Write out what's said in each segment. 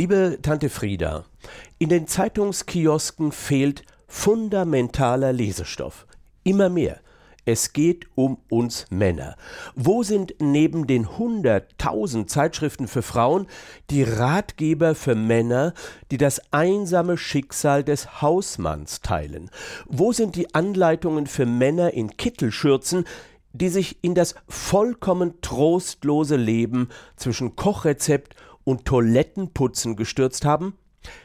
Liebe Tante Frieda, in den Zeitungskiosken fehlt fundamentaler Lesestoff. Immer mehr. Es geht um uns Männer. Wo sind neben den hunderttausend Zeitschriften für Frauen die Ratgeber für Männer, die das einsame Schicksal des Hausmanns teilen? Wo sind die Anleitungen für Männer in Kittelschürzen, die sich in das vollkommen trostlose Leben zwischen Kochrezept und Toilettenputzen gestürzt haben?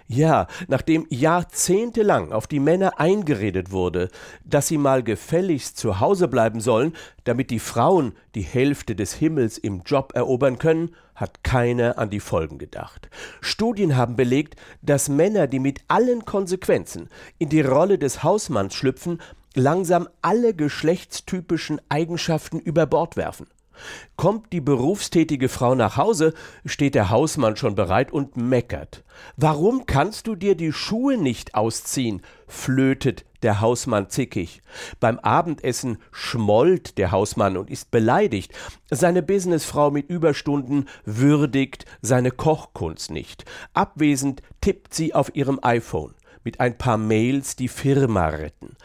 Ja, nachdem jahrzehntelang auf die Männer eingeredet wurde, dass sie mal gefälligst zu Hause bleiben sollen, damit die Frauen die Hälfte des Himmels im Job erobern können, hat keiner an die Folgen gedacht. Studien haben belegt, dass Männer, die mit allen Konsequenzen in die Rolle des Hausmanns schlüpfen, langsam alle geschlechtstypischen Eigenschaften über Bord werfen. Kommt die berufstätige Frau nach Hause, steht der Hausmann schon bereit und meckert. Warum kannst du dir die Schuhe nicht ausziehen? flötet der Hausmann zickig. Beim Abendessen schmollt der Hausmann und ist beleidigt. Seine Businessfrau mit Überstunden würdigt seine Kochkunst nicht. Abwesend tippt sie auf ihrem iPhone mit ein paar Mails die Firma retten.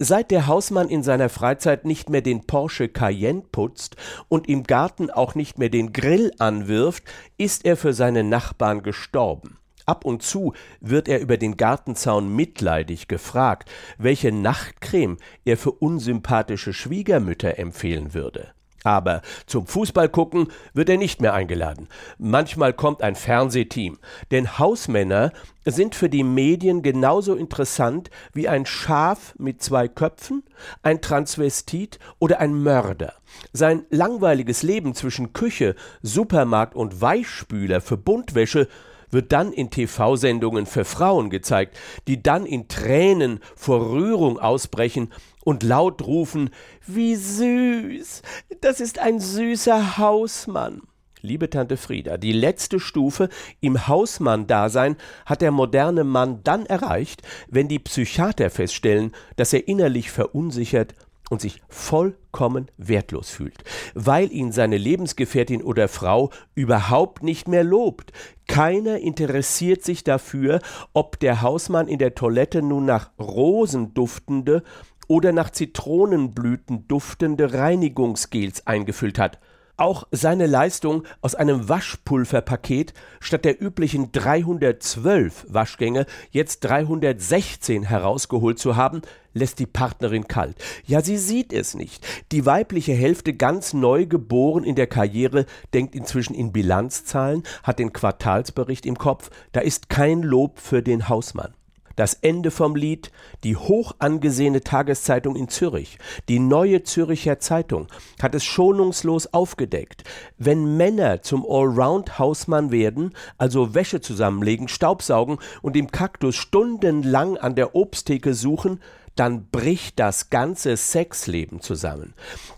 Seit der Hausmann in seiner Freizeit nicht mehr den Porsche Cayenne putzt und im Garten auch nicht mehr den Grill anwirft, ist er für seine Nachbarn gestorben. Ab und zu wird er über den Gartenzaun mitleidig gefragt, welche Nachtcreme er für unsympathische Schwiegermütter empfehlen würde. Aber zum Fußballgucken wird er nicht mehr eingeladen. Manchmal kommt ein Fernsehteam, denn Hausmänner sind für die Medien genauso interessant wie ein Schaf mit zwei Köpfen, ein Transvestit oder ein Mörder. Sein langweiliges Leben zwischen Küche, Supermarkt und Weichspüler für Buntwäsche wird dann in TV-Sendungen für Frauen gezeigt, die dann in Tränen vor Rührung ausbrechen und laut rufen Wie süß. Das ist ein süßer Hausmann. Liebe Tante Frieda, die letzte Stufe im Hausmann-Dasein hat der moderne Mann dann erreicht, wenn die Psychiater feststellen, dass er innerlich verunsichert und sich vollkommen wertlos fühlt, weil ihn seine Lebensgefährtin oder Frau überhaupt nicht mehr lobt. Keiner interessiert sich dafür, ob der Hausmann in der Toilette nun nach Rosen duftende oder nach Zitronenblüten duftende Reinigungsgels eingefüllt hat. Auch seine Leistung aus einem Waschpulverpaket statt der üblichen 312 Waschgänge jetzt 316 herausgeholt zu haben, lässt die Partnerin kalt. Ja, sie sieht es nicht. Die weibliche Hälfte ganz neu geboren in der Karriere denkt inzwischen in Bilanzzahlen, hat den Quartalsbericht im Kopf, da ist kein Lob für den Hausmann. Das Ende vom Lied, die hoch angesehene Tageszeitung in Zürich, die neue Züricher Zeitung, hat es schonungslos aufgedeckt. Wenn Männer zum Allround-Hausmann werden, also Wäsche zusammenlegen, Staubsaugen und im Kaktus stundenlang an der Obsttheke suchen, dann bricht das ganze Sexleben zusammen.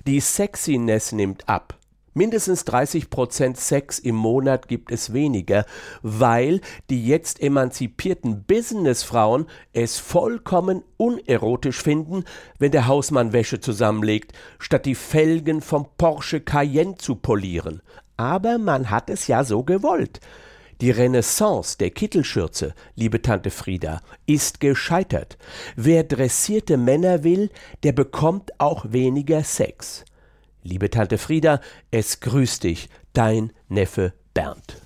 Die Sexiness nimmt ab. Mindestens 30 Prozent Sex im Monat gibt es weniger, weil die jetzt emanzipierten Businessfrauen es vollkommen unerotisch finden, wenn der Hausmann Wäsche zusammenlegt, statt die Felgen vom Porsche Cayenne zu polieren. Aber man hat es ja so gewollt. Die Renaissance der Kittelschürze, liebe Tante Frieda, ist gescheitert. Wer dressierte Männer will, der bekommt auch weniger Sex. Liebe Tante Frieda, es grüßt dich, dein Neffe Bernd.